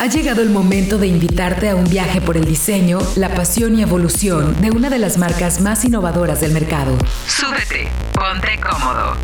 Ha llegado el momento de invitarte a un viaje por el diseño, la pasión y evolución de una de las marcas más innovadoras del mercado. Súbete, ponte cómodo.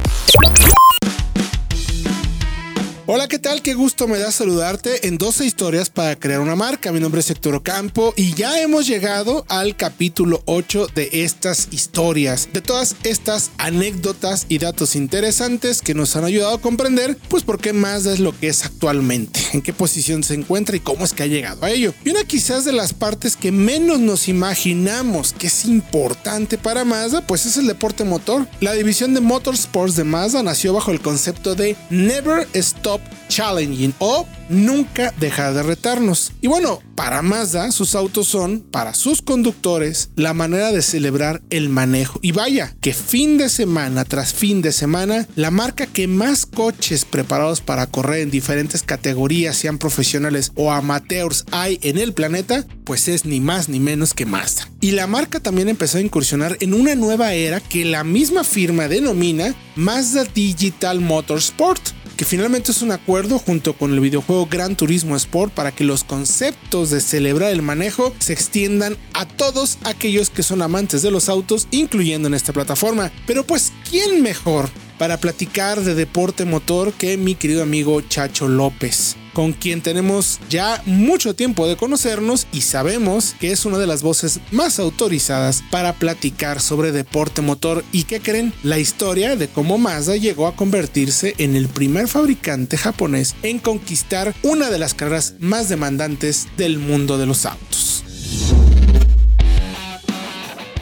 Hola, ¿qué tal? Qué gusto me da saludarte en 12 historias para crear una marca. Mi nombre es Héctor Ocampo y ya hemos llegado al capítulo 8 de estas historias, de todas estas anécdotas y datos interesantes que nos han ayudado a comprender, pues, por qué Mazda es lo que es actualmente, en qué posición se encuentra y cómo es que ha llegado a ello. Y una quizás de las partes que menos nos imaginamos que es importante para Mazda, pues es el deporte motor. La división de Motorsports de Mazda nació bajo el concepto de Never Stop Challenging o nunca dejar de retarnos. Y bueno, para Mazda, sus autos son, para sus conductores, la manera de celebrar el manejo. Y vaya, que fin de semana tras fin de semana, la marca que más coches preparados para correr en diferentes categorías, sean profesionales o amateurs, hay en el planeta, pues es ni más ni menos que Mazda. Y la marca también empezó a incursionar en una nueva era que la misma firma denomina Mazda Digital Motorsport que finalmente es un acuerdo junto con el videojuego Gran Turismo Sport para que los conceptos de celebrar el manejo se extiendan a todos aquellos que son amantes de los autos, incluyendo en esta plataforma. Pero pues, ¿quién mejor para platicar de deporte motor que mi querido amigo Chacho López? Con quien tenemos ya mucho tiempo de conocernos y sabemos que es una de las voces más autorizadas para platicar sobre deporte motor y que creen la historia de cómo Mazda llegó a convertirse en el primer fabricante japonés en conquistar una de las carreras más demandantes del mundo de los autos.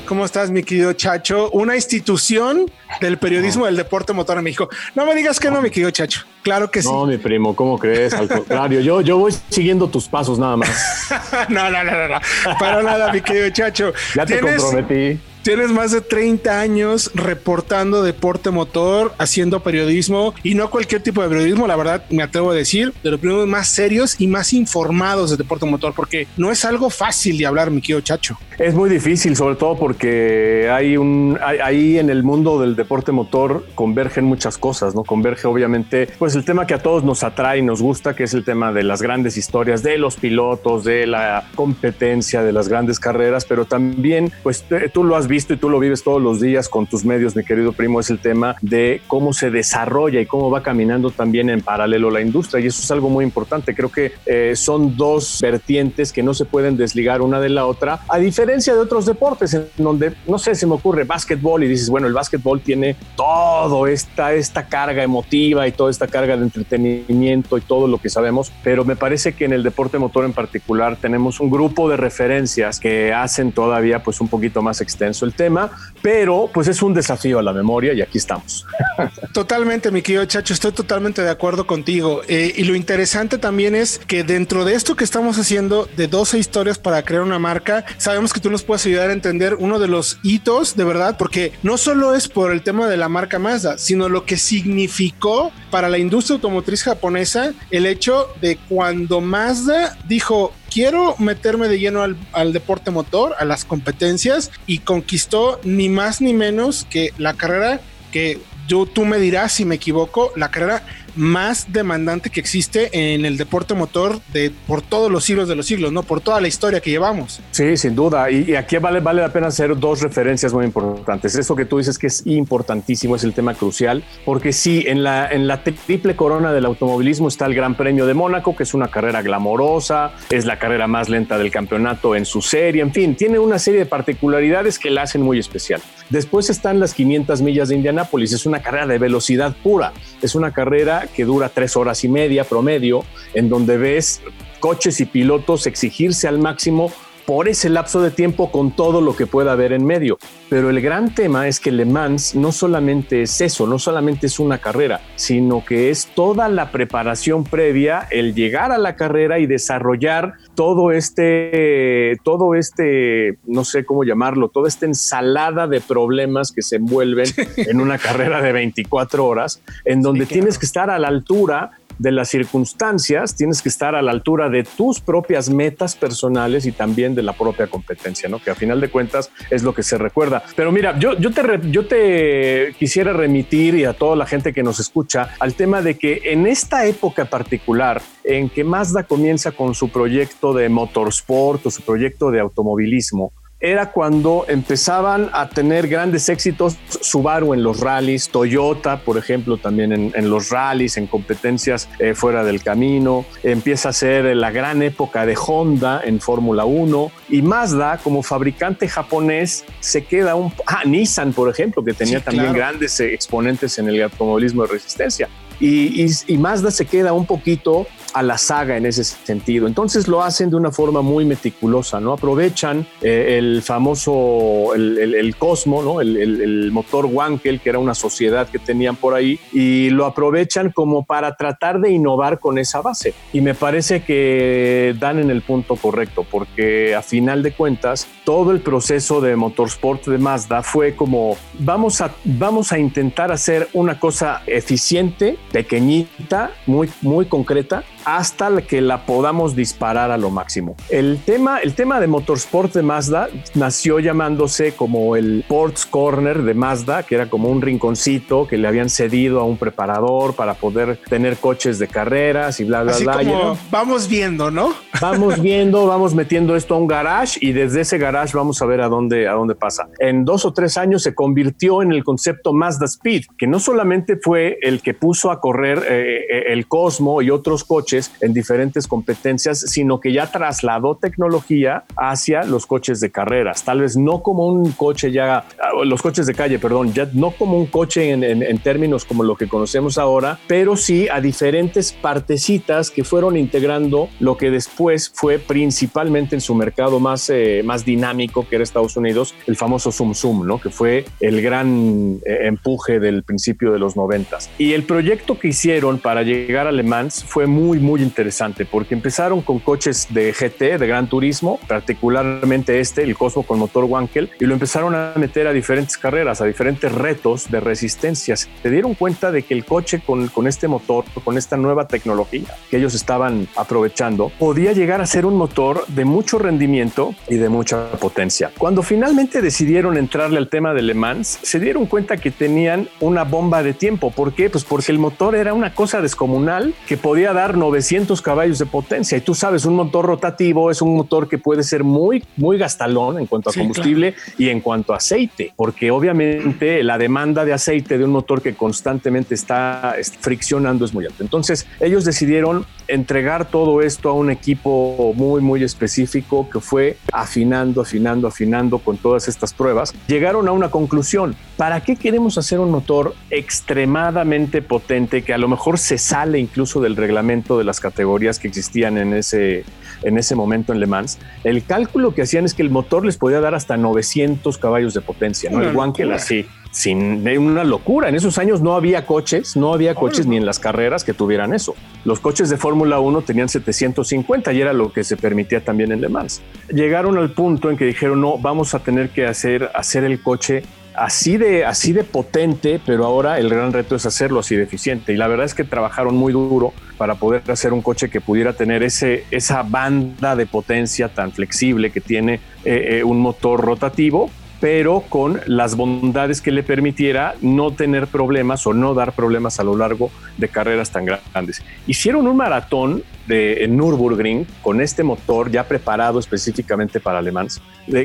¿Cómo estás, mi querido Chacho? Una institución del periodismo del deporte motor en México. No me digas que no, mi querido Chacho. Claro que sí. No, mi primo, ¿cómo crees? Al contrario, yo, yo voy siguiendo tus pasos nada más. no, no, no, no, no. Para nada, mi querido Chacho. Ya te comprometí. Tienes más de 30 años reportando deporte motor, haciendo periodismo y no cualquier tipo de periodismo, la verdad me atrevo a decir, de los periodismos más serios y más informados de deporte motor, porque no es algo fácil de hablar, mi querido Chacho. Es muy difícil, sobre todo porque hay un ahí en el mundo del deporte motor convergen muchas cosas, ¿no? Converge obviamente, pues el tema que a todos nos atrae y nos gusta, que es el tema de las grandes historias, de los pilotos, de la competencia, de las grandes carreras, pero también, pues tú lo has visto visto y tú lo vives todos los días con tus medios, mi querido primo, es el tema de cómo se desarrolla y cómo va caminando también en paralelo la industria. Y eso es algo muy importante. Creo que eh, son dos vertientes que no se pueden desligar una de la otra, a diferencia de otros deportes en donde, no sé, se me ocurre básquetbol y dices, bueno, el básquetbol tiene todo esta, esta carga emotiva y toda esta carga de entretenimiento y todo lo que sabemos, pero me parece que en el deporte motor en particular tenemos un grupo de referencias que hacen todavía pues un poquito más extenso el tema, pero pues es un desafío a la memoria y aquí estamos. Totalmente, mi querido Chacho, estoy totalmente de acuerdo contigo. Eh, y lo interesante también es que dentro de esto que estamos haciendo de 12 historias para crear una marca, sabemos que tú nos puedes ayudar a entender uno de los hitos de verdad, porque no solo es por el tema de la marca Mazda, sino lo que significó para la industria automotriz japonesa el hecho de cuando Mazda dijo quiero meterme de lleno al, deporte motor, a las competencias y conquistó ni más ni menos que la carrera que yo, tú me dirás si me equivoco, la carrera más demandante que existe en el deporte motor de por todos los siglos de los siglos, ¿no? Por toda la historia que llevamos. Sí, sin duda. Y, aquí vale, vale la pena hacer dos referencias muy importantes. Eso que tú dices que es importantísimo, es el tema crucial, porque sí, en la, en la triple corona del automovilismo está el Gran Premio de Mónaco, que es una carrera glamorosa, es la carrera más lenta del campeonato en su serie, en fin, tiene una serie de particularidades que la hacen muy especial. Después están las 500 millas de Indianápolis, es una carrera de velocidad pura, es una carrera que dura tres horas y media promedio, en donde ves coches y pilotos exigirse al máximo por ese lapso de tiempo con todo lo que pueda haber en medio. Pero el gran tema es que Le Mans no solamente es eso, no solamente es una carrera, sino que es toda la preparación previa, el llegar a la carrera y desarrollar todo este, todo este, no sé cómo llamarlo, toda esta ensalada de problemas que se envuelven en una carrera de 24 horas, en donde tienes que estar a la altura de las circunstancias, tienes que estar a la altura de tus propias metas personales y también de la propia competencia, ¿no? Que a final de cuentas es lo que se recuerda. Pero mira, yo, yo, te, yo te quisiera remitir y a toda la gente que nos escucha al tema de que en esta época particular en que Mazda comienza con su proyecto de motorsport o su proyecto de automovilismo, era cuando empezaban a tener grandes éxitos Subaru en los rallies, Toyota, por ejemplo, también en, los rallies, en competencias eh, fuera del camino. Empieza a ser la gran época de Honda en Fórmula 1 y Mazda como fabricante japonés se queda un... Ah, Nissan, por ejemplo, que tenía también grandes exponentes en el automovilismo de resistencia. Y, y, Mazda se queda un poquito a la saga en ese sentido. Entonces lo hacen de una forma muy meticulosa, ¿no? Aprovechan eh, el famoso, el, Cosmo, ¿no? El, motor Wankel, que era una sociedad que tenían por ahí, y lo aprovechan como para tratar de innovar con esa base. Y me parece que dan en el punto correcto, porque a final de cuentas, todo el proceso de motorsport de Mazda fue como, vamos a, vamos a intentar hacer una cosa eficiente, pequeñita, muy, muy concreta, hasta que la podamos disparar a lo máximo. El tema, el tema de motorsport de Mazda nació llamándose como el Ports Corner de Mazda, que era como un rinconcito que le habían cedido a un preparador para poder tener coches de carreras y bla, bla, Así bla. Como vamos viendo, ¿no? Vamos viendo, vamos metiendo esto a un garage y desde ese garage vamos a ver a dónde, a dónde pasa. En dos o tres años se convirtió en el concepto Mazda Speed, que no solamente fue el que puso a correr eh, eh, el Cosmo y otros coches, en diferentes competencias, sino que ya trasladó tecnología hacia los coches de carreras. Tal vez no como un coche ya, ah, los coches de calle, perdón, ya no como un coche en, términos como lo que conocemos ahora, pero sí a diferentes partecitas que fueron integrando lo que después fue principalmente en su mercado más, eh, más dinámico, que era Estados Unidos, el famoso Zoom Zoom, ¿no? que fue el gran eh, empuje del principio de los noventas. Y el proyecto que hicieron para llegar a Le Mans fue muy, muy interesante porque empezaron con coches de GT, de gran turismo, particularmente este, el Cosmo con motor Wankel, y lo empezaron a meter a diferentes carreras, a diferentes retos de resistencias. Se dieron cuenta de que el coche con, con este motor, con esta nueva tecnología que ellos estaban aprovechando, podía llegar a ser un motor de mucho rendimiento y de mucha potencia. Cuando finalmente decidieron entrarle al tema de Le Mans, se dieron cuenta que tenían una bomba de tiempo. ¿Por qué? Pues porque el motor era una cosa descomunal que podía dar 900 caballos de potencia. Y tú sabes, un motor rotativo es un motor que puede ser muy, muy gastalón en cuanto a combustible y en cuanto a aceite, porque obviamente la demanda de aceite de un motor que constantemente está friccionando es muy alta. Entonces, ellos decidieron entregar todo esto a un equipo muy, muy específico que fue afinando, afinando, afinando con todas estas pruebas. Llegaron a una conclusión. ¿Para qué queremos hacer un motor extremadamente potente que a lo mejor se sale incluso del reglamento de las categorías que existían en ese, en ese momento en Le Mans, el cálculo que hacían es que el motor les podía dar hasta 900 caballos de potencia, ¿no? el Wankel así, sin una locura. En esos años no había coches, no había coches ni en las carreras que tuvieran eso. Los coches de Fórmula 1 tenían 750 y era lo que se permitía también en Le Mans. Llegaron al punto en que dijeron, no, vamos a tener que hacer, hacer el coche así de, así de potente, pero ahora el gran reto es hacerlo así de eficiente. Y la verdad es que trabajaron muy duro para poder hacer un coche que pudiera tener ese, esa banda de potencia tan flexible que tiene eh, eh, un motor rotativo, pero con las bondades que le permitiera no tener problemas o no dar problemas a lo largo de carreras tan grandes. Hicieron un maratón de Nürburgring con este motor ya preparado específicamente para alemanes,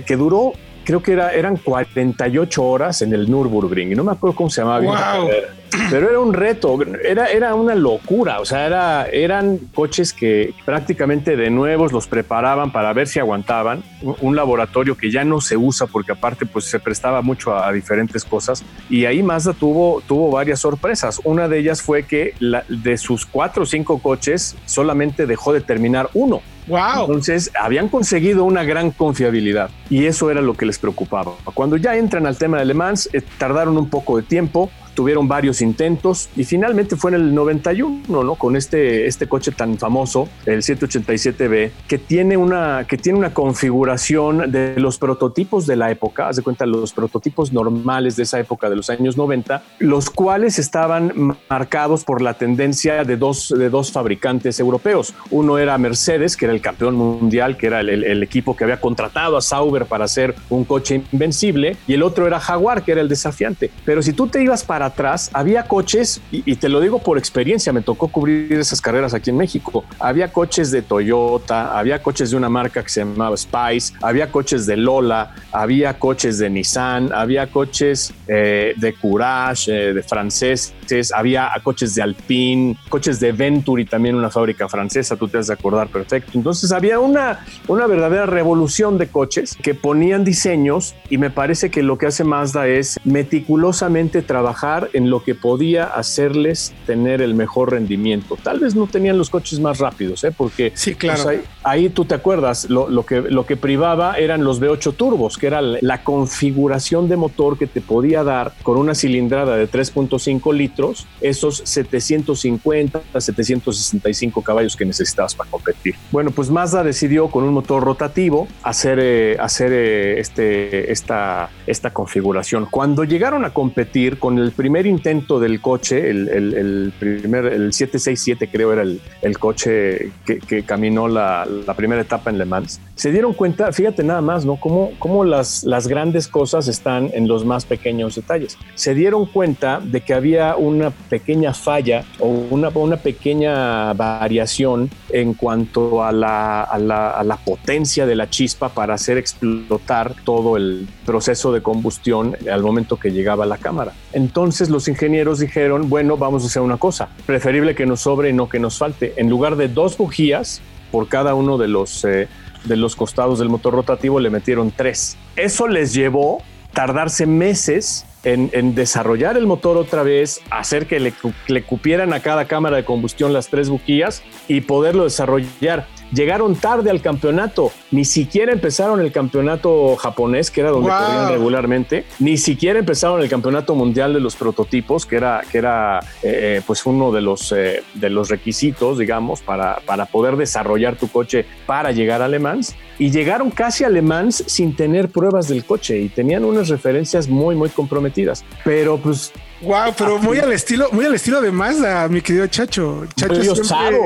que duró creo que era, eran 48 horas en el Nürburgring y no me acuerdo cómo se llamaba. Pero era un reto, era, era una locura. O sea, era, eran coches que prácticamente de nuevos los preparaban para ver si aguantaban. Un laboratorio que ya no se usa porque aparte pues se prestaba mucho a, diferentes cosas. Y ahí Mazda tuvo, tuvo varias sorpresas. Una de ellas fue que de sus cuatro o cinco coches solamente dejó de terminar uno. Wow. Entonces habían conseguido una gran confiabilidad y eso era lo que les preocupaba. Cuando ya entran al tema de Le Mans, eh, tardaron un poco de tiempo, tuvieron varios intentos y finalmente fue en el 91, ¿no? Con este, este coche tan famoso, el 787B, que tiene una, que tiene una configuración de los prototipos de la época, haz de cuenta los prototipos normales de esa época de los años 90, los cuales estaban marcados por la tendencia de dos, de dos fabricantes europeos. Uno era Mercedes, que era el campeón mundial, que era el, el equipo que había contratado a Sauber para hacer un coche invencible, y el otro era Jaguar, que era el desafiante. Pero si tú te ibas para atrás, había coches, y, te lo digo por experiencia, me tocó cubrir esas carreras aquí en México. Había coches de Toyota, había coches de una marca que se llamaba Spice, había coches de Lola, había coches de Nissan, había coches eh, de Courage, eh, de franceses, había coches de Alpine, coches de Venturi, también una fábrica francesa, tú te has de acordar perfecto. Entonces había una, una verdadera revolución de coches que ponían diseños y me parece que lo que hace Mazda es meticulosamente trabajar en lo que podía hacerles tener el mejor rendimiento. Tal vez no tenían los coches más rápidos, ¿eh? porque sí, claro. Pues, ahí, tú te acuerdas, lo, que, lo que privaba eran los V8 turbos, que era la configuración de motor que te podía dar con una cilindrada de 3.5 litros, esos 750, 765 caballos que necesitabas para competir. Bueno, pues Mazda decidió con un motor rotativo hacer, eh, hacer eh, este, esta, esta configuración. Cuando llegaron a competir con el primer intento del coche, el, el, primer, el 767 creo era el, el coche que, que caminó la, la, primera etapa en Le Mans, se dieron cuenta, fíjate nada más, ¿no? Cómo, cómo las, las grandes cosas están en los más pequeños detalles. Se dieron cuenta de que había una pequeña falla o una, una pequeña variación en cuanto a la, la potencia de la chispa para hacer explotar todo el proceso de combustión al momento que llegaba a la cámara. Entonces los ingenieros dijeron, bueno, vamos a hacer una cosa, preferible que nos sobre y no que nos falte. En lugar de dos bujías por cada uno de los, eh, de los costados del motor rotativo, le metieron tres. Eso les llevó tardarse meses en, en, desarrollar el motor otra vez, hacer que le, le, cupieran a cada cámara de combustión las tres bujías y poderlo desarrollar llegaron tarde al campeonato, ni siquiera empezaron el campeonato japonés, que era donde corrían regularmente, ni siquiera empezaron el campeonato mundial de los prototipos, que era, que era eh, eh, pues uno de los, eh, de los requisitos, digamos, para, para poder desarrollar tu coche para llegar a Le Mans. Y llegaron casi a Le Mans sin tener pruebas del coche y tenían unas referencias muy, muy comprometidas. Pero pues Wow, pero muy al estilo, muy al estilo de Mazda, mi querido Chacho. Chacho siempre,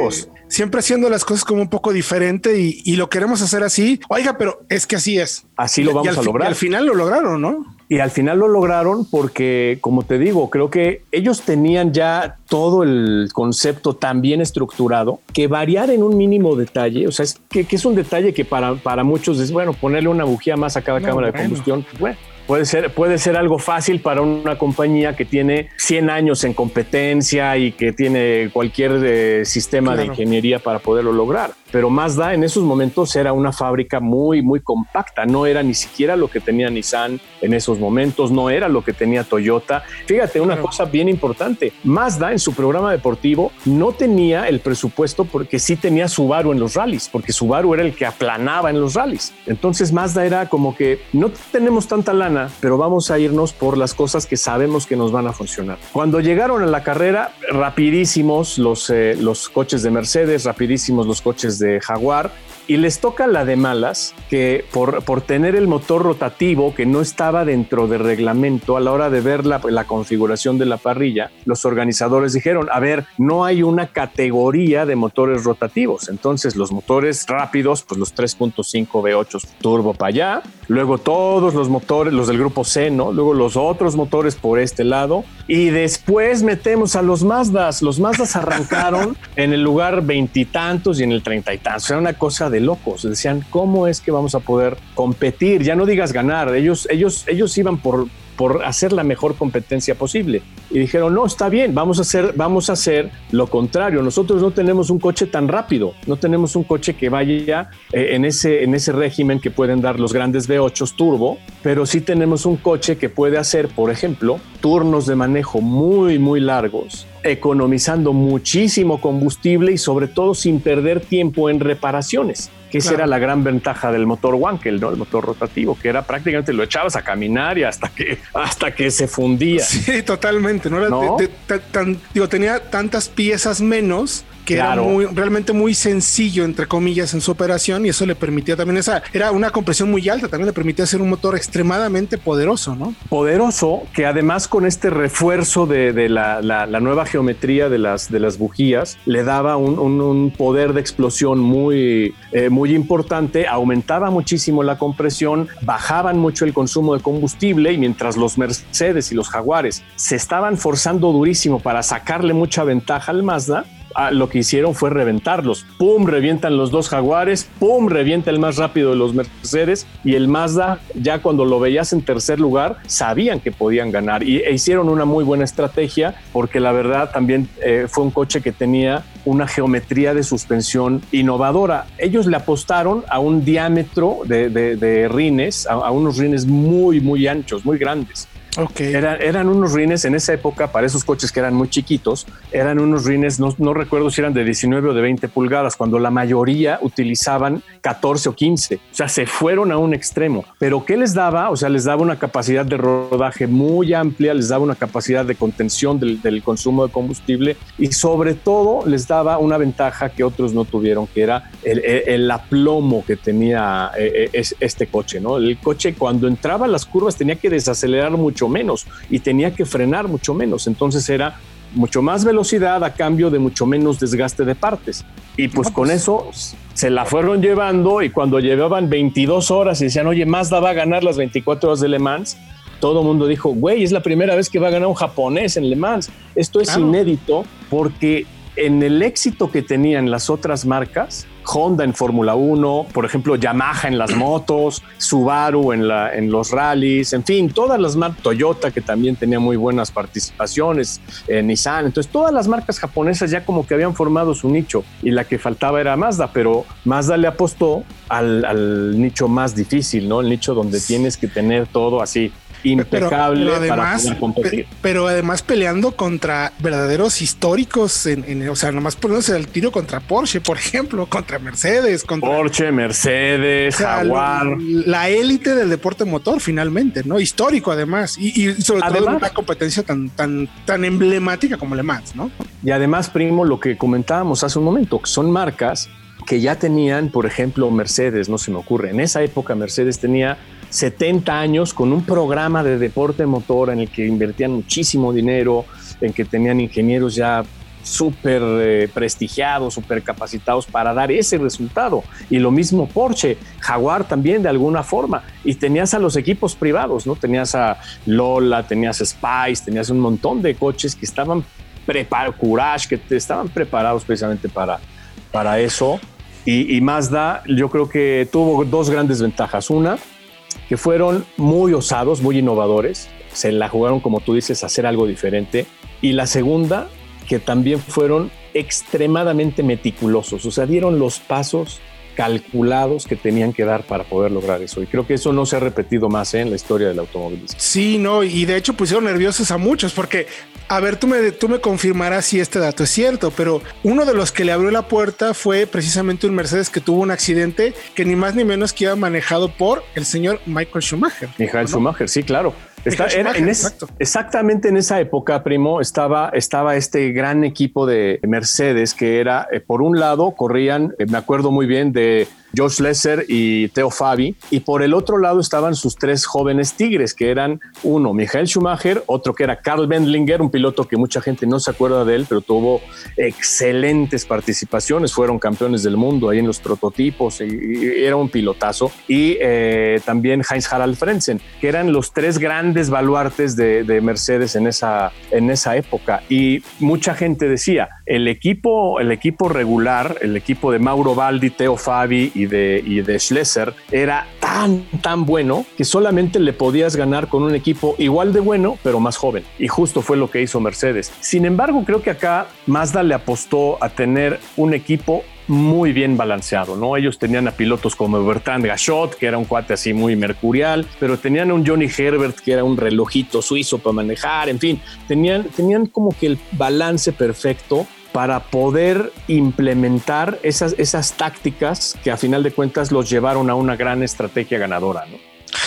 siempre haciendo las cosas como un poco diferente y, lo queremos hacer así. Oiga, pero es que así es. Así lo vamos a lograr. Y al final lo lograron, ¿no? Y al final lo lograron porque, como te digo, creo que ellos tenían ya todo el concepto tan bien estructurado que variar en un mínimo detalle, o sea, es que, es un detalle que para, para muchos es, bueno, ponerle una bujía más a cada cámara de combustión, bueno, Puede ser, puede ser algo fácil para una compañía que tiene 100 años en competencia y que tiene cualquier eh, sistema de ingeniería para poderlo lograr pero Mazda en esos momentos era una fábrica muy, muy compacta. No era ni siquiera lo que tenía Nissan en esos momentos, no era lo que tenía Toyota. Fíjate, una cosa bien importante, Mazda en su programa deportivo no tenía el presupuesto porque sí tenía Subaru en los rallies, porque Subaru era el que aplanaba en los rallies. Entonces Mazda era como que no tenemos tanta lana, pero vamos a irnos por las cosas que sabemos que nos van a funcionar. Cuando llegaron a la carrera, rapidísimos los, eh, los coches de Mercedes, rapidísimos los coches de de Jaguar y les toca la de malas que por, por tener el motor rotativo que no estaba dentro del reglamento a la hora de ver la, la, configuración de la parrilla, los organizadores dijeron, a ver, no hay una categoría de motores rotativos. Entonces los motores rápidos, pues los 3.5 V8 turbo para allá, luego todos los motores, los del grupo C, ¿no? Luego los otros motores por este lado y después metemos a los Mazdas. Los Mazdas arrancaron en el lugar veintitantos y, en el treinta y tantos. Era una cosa de locos. Decían, ¿cómo es que vamos a poder competir? Ya no digas ganar. Ellos, ellos, ellos iban por, por hacer la mejor competencia posible. Y dijeron, no, está bien, vamos a hacer, vamos a hacer lo contrario. Nosotros no tenemos un coche tan rápido, no tenemos un coche que vaya eh, en, ese, en ese régimen que pueden dar los grandes V8 turbo, pero sí tenemos un coche que puede hacer, por ejemplo, turnos de manejo muy, muy largos, economizando muchísimo combustible y sobre todo sin perder tiempo en reparaciones que esa era la gran ventaja del motor Wankel, ¿no? El motor rotativo, que era prácticamente lo echabas a caminar y hasta que, hasta que se fundía. Sí, totalmente exactamente, ¿no? digo, tenía tantas piezas menos que era muy, realmente muy sencillo, entre comillas, en su operación y eso le permitía también esa, era una compresión muy alta, también le permitía hacer un motor extremadamente poderoso, ¿no? Poderoso, que además con este refuerzo de, la, nueva geometría de las, de las bujías, le daba un, poder de explosión muy, eh, muy importante, aumentaba muchísimo la compresión, bajaban mucho el consumo de combustible y mientras los Mercedes y los Jaguares se estaban forzando durísimo para sacarle mucha ventaja al Mazda, Ah, lo que hicieron fue reventarlos. Pum, revientan los dos jaguares, pum, revienta el más rápido de los Mercedes y el Mazda, ya cuando lo veías en tercer lugar, sabían que podían ganar y e hicieron una muy buena estrategia porque la verdad también eh, fue un coche que tenía una geometría de suspensión innovadora. Ellos le apostaron a un diámetro de, rines, a unos rines muy, muy anchos, muy grandes. Okay. eran unos rines en esa época, para esos coches que eran muy chiquitos, eran unos rines, no, recuerdo si eran de 19 o de 20 pulgadas, cuando la mayoría utilizaban 14 o 15. O sea, se fueron a un extremo. Pero ¿qué les daba? O sea, les daba una capacidad de rodaje muy amplia, les daba una capacidad de contención del, consumo de combustible y sobre todo les daba una ventaja que otros no tuvieron, que era el, el, aplomo que tenía eh, eh, este coche. ¿no? El coche cuando entraba a las curvas tenía que desacelerar mucho menos y tenía que frenar mucho menos. Entonces era mucho más velocidad a cambio de mucho menos desgaste de partes. Y pues con pues. eso se la fueron llevando y cuando llevaban 22 horas y decían, oye, Mazda va a ganar las 24 horas de Le Mans, todo el mundo dijo, güey, es la primera vez que va a ganar un japonés en Le Mans. Esto es inédito porque en el éxito que tenían las otras marcas, Honda en Fórmula 1, por ejemplo, Yamaha en las motos, Subaru en, la, en los rallies, en fin, todas las marcas, Toyota que también tenía muy buenas participaciones, eh, Nissan, entonces todas las marcas japonesas ya como que habían formado su nicho y la que faltaba era Mazda, pero Mazda le apostó al, al nicho más difícil, ¿no? El nicho donde tienes que tener todo así impecable pero, además, para competir. Pero además peleando contra verdaderos históricos, en, o sea, nomás poniéndose el tiro contra Porsche, por ejemplo, contra Mercedes, contra Porsche, Mercedes, Jaguar. La élite del deporte motor, finalmente, ¿no? Histórico además, y, sobre todo una competencia tan, tan, tan emblemática como Le Mans, ¿no? Y además, primo, lo que comentábamos hace un momento, que son marcas que ya tenían, por ejemplo, Mercedes, no se me ocurre, en esa época Mercedes tenía 70 años con un programa de deporte motor en el que invertían muchísimo dinero, en que tenían ingenieros ya súper eh, prestigiados, súper capacitados para dar ese resultado. Y lo mismo Porsche, Jaguar también de alguna forma. Y tenías a los equipos privados, ¿no? Tenías a Lola, tenías a Spice, tenías un montón de coches que estaban preparados, Courage, que estaban preparados precisamente para, para eso. Y, y Mazda, yo creo que tuvo dos grandes ventajas. Una, que fueron muy osados, muy innovadores, se la jugaron, como tú dices, a hacer algo diferente. Y la segunda, que también fueron extremadamente meticulosos, o sea, dieron los pasos calculados que tenían que dar para poder lograr eso. Y creo que eso no se ha repetido más ¿eh? en la historia del automovilismo. Sí, no, y de hecho pusieron nerviosos a muchos porque, a ver, tú me, tú me confirmarás si este dato es cierto, pero uno de los que le abrió la puerta fue precisamente un Mercedes que tuvo un accidente que ni más ni menos que iba manejado por el señor Michael Schumacher. Michael Schumacher, sí, claro exactamente en esa época, primo, estaba, estaba este gran equipo de Mercedes que era, eh, por un lado, corrían, eh, me acuerdo muy bien de de George Lesser y Theo Fabi. Y por el otro lado estaban sus tres jóvenes tigres, que eran uno, Michael Schumacher, otro que era Carl Bendlinger, un piloto que mucha gente no se acuerda de él, pero tuvo excelentes participaciones, fueron campeones del mundo ahí en los prototipos, era un pilotazo. Y eh, también Heinz Harald Frenzen, que eran los tres grandes baluartes de, Mercedes en esa, en esa época. Y mucha gente decía, el equipo, el equipo regular, el equipo de Mauro Baldi, Theo Fabi y y de Schlesser era tan, tan bueno que solamente le podías ganar con un equipo igual de bueno, pero más joven. Y justo fue lo que hizo Mercedes. Sin embargo, creo que acá Mazda le apostó a tener un equipo muy bien balanceado, ¿no? Ellos tenían a pilotos como Bertrand Gachot, que era un cuate así muy mercurial, pero tenían a un Johnny Herbert, que era un relojito suizo para manejar, en fin, tenían, tenían como que el balance perfecto para poder implementar esas, esas tácticas que a final de cuentas los llevaron a una gran estrategia ganadora, ¿no?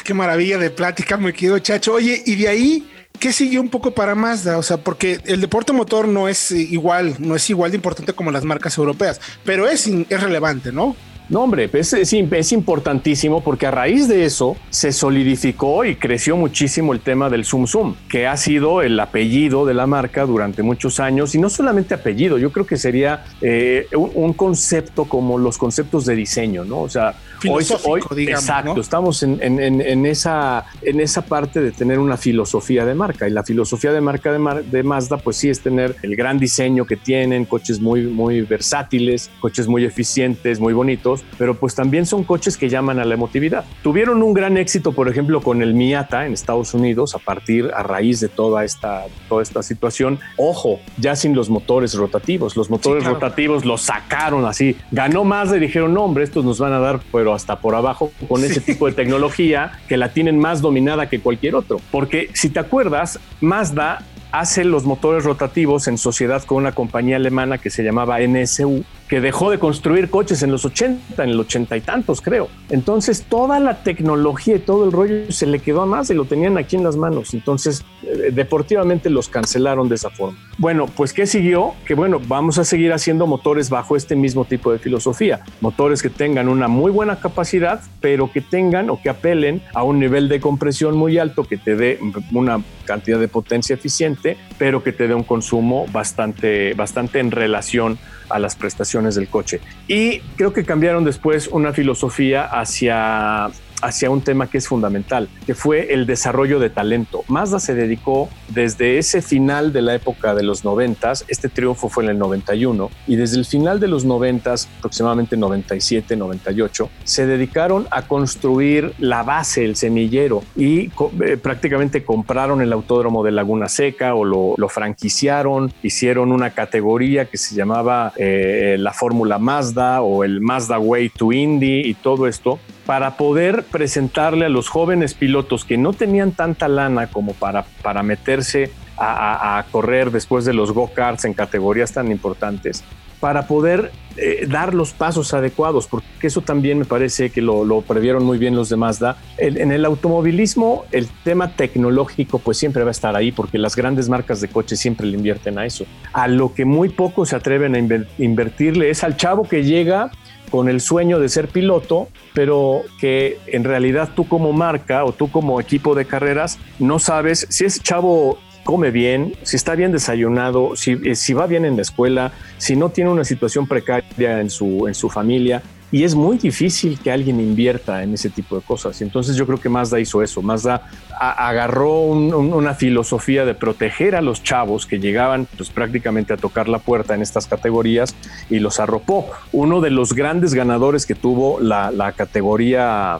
Qué maravilla de plática, me quedo chacho. Oye, y de ahí ¿qué sigue un poco para Mazda? O sea, porque el deporte motor no es igual, no es igual de importante como las marcas europeas, pero es, es relevante, ¿no? No, hombre, es, es, importantísimo porque a raíz de eso se solidificó y creció muchísimo el tema del Zoom Zoom, que ha sido el apellido de la marca durante muchos años. Y no solamente apellido, yo creo que sería eh, un, concepto como los conceptos de diseño, ¿no? O sea, hoy, hoy exacto, estamos en, en, esa, en esa parte de tener una filosofía de marca. Y la filosofía de marca de, de Mazda, pues sí es tener el gran diseño que tienen, coches muy, muy versátiles, coches muy eficientes, muy bonitos pero pues también son coches que llaman a la emotividad. Tuvieron un gran éxito, por ejemplo, con el Miata en Estados Unidos a partir, a raíz de toda esta, toda esta situación. Ojo, ya sin los motores rotativos. Los motores rotativos los sacaron así. Ganó más y dijeron, no, hombre, estos nos van a dar, pero hasta por abajo con ese tipo de tecnología que la tienen más dominada que cualquier otro. Porque si te acuerdas, Mazda hace los motores rotativos en sociedad con una compañía alemana que se llamaba NSU que dejó de construir coches en los 80, en el 80 y tantos, creo. Entonces, toda la tecnología y todo el rollo se le quedó a más y lo tenían aquí en las manos. Entonces, eh, deportivamente los cancelaron de esa forma. Bueno, pues, ¿qué siguió? Que bueno, vamos a seguir haciendo motores bajo este mismo tipo de filosofía. Motores que tengan una muy buena capacidad, pero que tengan o que apelen a un nivel de compresión muy alto que te dé una cantidad de potencia eficiente, pero que te dé un consumo bastante, bastante en relación las prestaciones del coche. Y creo que cambiaron después una filosofía hacia hacia un tema que es fundamental, que fue el desarrollo de talento. Mazda se dedicó desde ese final de la época de los 90, este triunfo fue en el 91, y desde el final de los 90, aproximadamente 97, 98, se dedicaron a construir la base, el semillero, y eh, prácticamente compraron el autódromo de Laguna Seca o lo, franquiciaron, hicieron una categoría que se llamaba eh, la Fórmula Mazda o el Mazda Way to Indy y todo esto, para poder presentarle a los jóvenes pilotos que no tenían tanta lana como para, para meterse a, correr después de los go-karts en categorías tan importantes, para poder eh, dar los pasos adecuados, porque eso también me parece que lo, previeron muy bien los de Mazda. en el automovilismo, el tema tecnológico pues siempre va a estar ahí, porque las grandes marcas de coches siempre le invierten a eso. A lo que muy pocos se atreven a invertirle es al chavo que llega con el sueño de ser piloto, pero que en realidad tú como marca o tú como equipo de carreras no sabes si ese chavo come bien, si está bien desayunado, si, eh, si va bien en la escuela, si no tiene una situación precaria en su, en su familia y es muy difícil que alguien invierta en ese tipo de cosas. Entonces yo creo que Mazda hizo eso. Mazda agarró una filosofía de proteger a los chavos que llegaban pues, prácticamente a tocar la puerta en estas categorías y los arropó. Uno de los grandes ganadores que tuvo la, categoría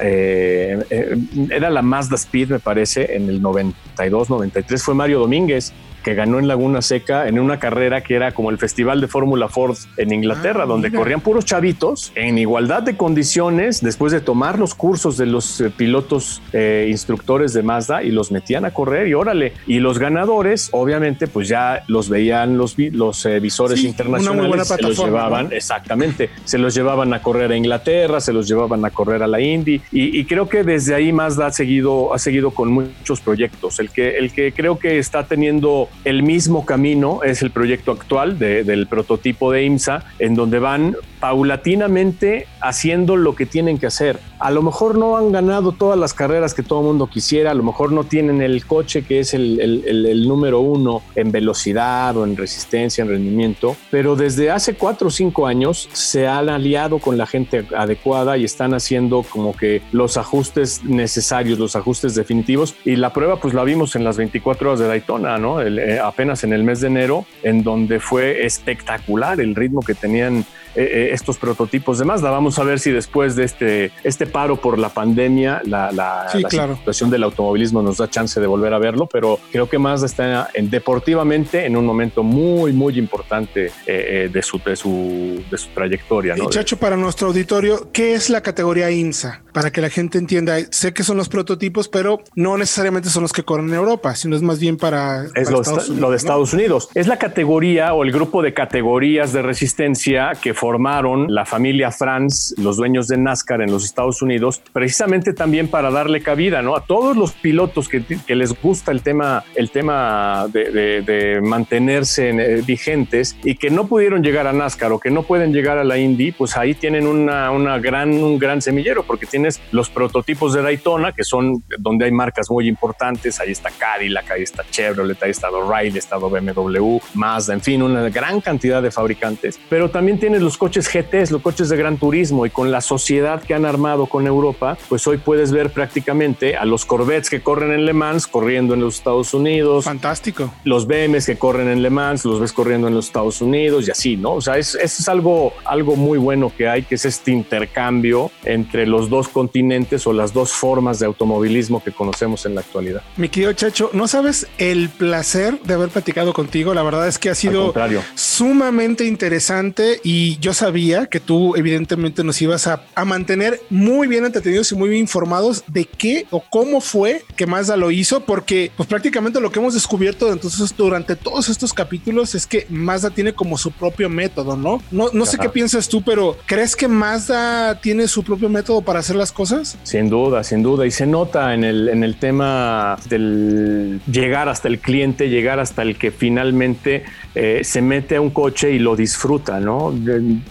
eh, eh, era la Mazda Speed, me parece, en el 92, 93, fue Mario Domínguez que ganó en Laguna Seca en una carrera que era como el Festival de Fórmula Ford en Inglaterra, ah, donde corrían puros chavitos en igualdad de condiciones después de tomar los cursos de los eh, pilotos eh, instructores de Mazda y los metían a correr y órale. Y los ganadores, obviamente, pues ya los veían los, los eh, visores internacionales, se los llevaban, exactamente, se los llevaban a correr a Inglaterra, se los llevaban a correr a la Indy y, y creo que desde ahí Mazda ha seguido, ha seguido con muchos proyectos. El que, el que creo que está teniendo el mismo camino es el proyecto actual del prototipo de IMSA, en donde van paulatinamente haciendo lo que tienen que hacer. A lo mejor no han ganado todas las carreras que todo el mundo quisiera, a lo mejor no tienen el coche que es el, número uno en velocidad o en resistencia, en rendimiento, pero desde hace cuatro o cinco años se han aliado con la gente adecuada y están haciendo como que los ajustes necesarios, los ajustes definitivos. Y la prueba pues la vimos en las 24 horas de Daytona, ¿no? Eh, apenas en el mes de enero, en donde fue espectacular el ritmo que tenían eh, eh, estos prototipos de Mazda. Vamos a ver si después de este, este paro por la pandemia, la, la, situación del automovilismo nos da chance de volver a verlo, pero creo que Mazda está en, deportivamente en un momento muy, muy importante eh, de, su, de, su, de su trayectoria. ¿no? Chacho, para nuestro auditorio, ¿qué es la categoría IMSA? Para que la gente entienda, sé que son los prototipos, pero no necesariamente son los que corren en Europa, sino es más bien para... Es lo, de Estados Unidos. Es la categoría o el grupo de categorías de resistencia que formaron la familia Franz, los dueños de NASCAR en los Estados Unidos, precisamente también para darle cabida ¿no? a todos los pilotos que, les gusta el tema, el tema de, mantenerse eh, vigentes y que no pudieron llegar a NASCAR o que no pueden llegar a la Indy, pues ahí tienen una, una gran, un gran semillero porque tienes los prototipos de Daytona, que son donde hay marcas muy importantes. Ahí está Cadillac, ahí está Chevrolet, ahí está O'Reilly, está BMW, Mazda, en fin, una gran cantidad de fabricantes. Pero también tienes los coches GTs, los coches de gran turismo y con la sociedad que han armado con Europa, pues hoy puedes ver prácticamente a los Corvettes que corren en Le Mans corriendo en los Estados Unidos. Fantástico. Los BMs que corren en Le Mans, los ves corriendo en los Estados Unidos y así, ¿no? O sea, es, es algo, algo muy bueno que hay, que es este intercambio entre los dos continentes o las dos formas de automovilismo que conocemos en la actualidad. Mi querido Chacho, no sabes el placer de haber platicado contigo. La verdad es que ha sido sumamente interesante y yo sabía que tú evidentemente nos ibas a, mantener muy bien entretenidos y muy bien informados de qué o cómo fue que Mazda lo hizo, porque pues prácticamente lo que hemos descubierto entonces durante todos estos capítulos es que Mazda tiene como su propio método, ¿no? No, no sé qué piensas tú, pero ¿crees que Mazda tiene su propio método para hacer las cosas? Sin duda, sin duda. Y se nota en el, en el tema del llegar hasta el cliente, llegar hasta el que finalmente eh, se mete a un coche y lo disfruta, ¿no?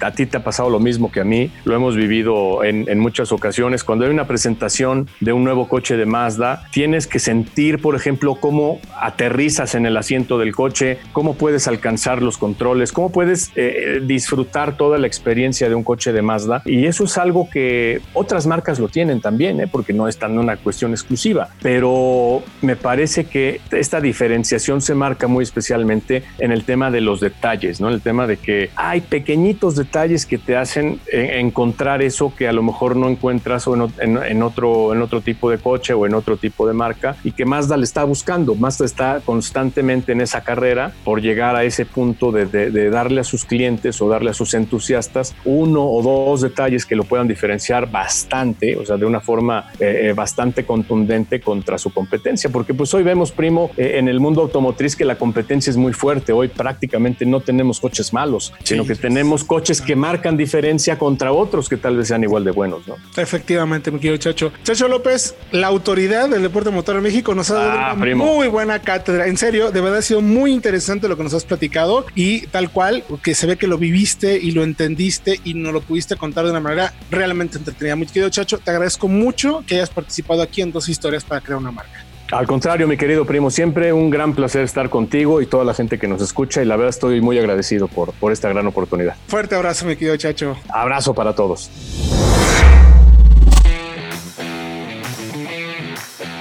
A ti te ha pasado lo mismo que a mí, lo hemos vivido en, en, muchas ocasiones. Cuando hay una presentación de un nuevo coche de Mazda, tienes que sentir, por ejemplo, cómo aterrizas en el asiento del coche, cómo puedes alcanzar los controles, cómo puedes eh, disfrutar toda la experiencia de un coche de Mazda. Y eso es algo que otras marcas lo tienen también, ¿eh? porque no es tan una cuestión exclusiva. Pero me parece que esta diferenciación se marca muy especialmente en el tema de los detalles, ¿no? El tema de que hay pequeñitos detalles que te hacen eh, encontrar eso que a lo mejor no encuentras en, otro, en otro tipo de coche o en otro tipo de marca y que Mazda le está buscando. Mazda está constantemente en esa carrera por llegar a ese punto de, darle a sus clientes o darle a sus entusiastas uno o dos detalles que lo puedan diferenciar bastante, o sea, de una forma eh, eh, bastante contundente contra su competencia, porque pues hoy vemos, primo, en el mundo automotriz que la competencia es muy fuerte. Hoy prácticamente no tenemos coches malos, sino que tenemos coches que marcan diferencia contra otros que tal vez sean igual de buenos, ¿no? Efectivamente, mi querido Chacho. Chacho López, la autoridad del deporte motor en México nos ha dado ah, una muy buena cátedra. En serio, de verdad ha sido muy interesante lo que nos has platicado y tal cual, que se ve que lo viviste y lo entendiste y nos lo pudiste contar de una manera realmente entretenida. Mi querido Chacho, te agradezco mucho que hayas participado aquí en dos historias para crear una marca. Al contrario, mi querido primo, siempre un gran placer estar contigo y toda la gente que nos escucha y la verdad estoy muy agradecido por, por esta gran oportunidad. Fuerte abrazo, mi querido Chacho. Abrazo para todos.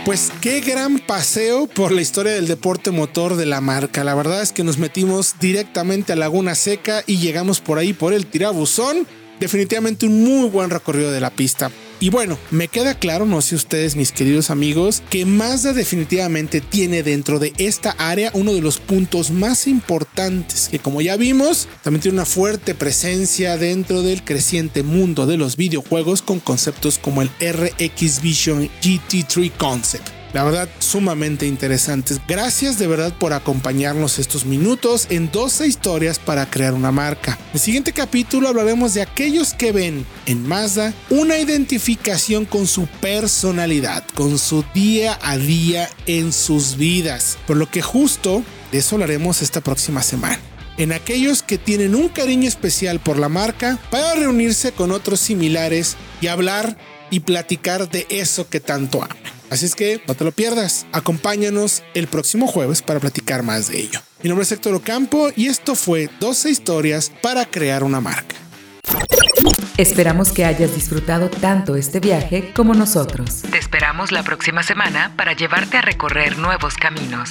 Pues qué gran paseo por la historia del deporte motor de la marca. La verdad es que nos metimos directamente a Laguna Seca y llegamos por ahí por el tirabuzón. Definitivamente un muy buen recorrido de la pista. Y bueno, me queda claro, no sé ustedes mis queridos amigos, que Mazda definitivamente tiene dentro de esta área uno de los puntos más importantes, que como ya vimos, también tiene una fuerte presencia dentro del creciente mundo de los videojuegos con conceptos como el RX Vision GT3 Concept la verdad, sumamente interesantes. Gracias de verdad por acompañarnos estos minutos en 12 historias para crear una marca. En el siguiente capítulo hablaremos de aquellos que ven en Mazda una identificación con su personalidad, con su día a día en sus vidas. Por lo que justo de eso hablaremos esta próxima semana en aquellos que tienen un cariño especial por la marca para reunirse con otros similares y hablar y platicar de eso que tanto aman. Así es que no te lo pierdas. Acompáñanos el próximo jueves para platicar más de ello. Mi nombre es Héctor Ocampo y esto fue 12 historias para crear una marca. Esperamos que hayas disfrutado tanto este viaje como nosotros. Te esperamos la próxima semana para llevarte a recorrer nuevos caminos.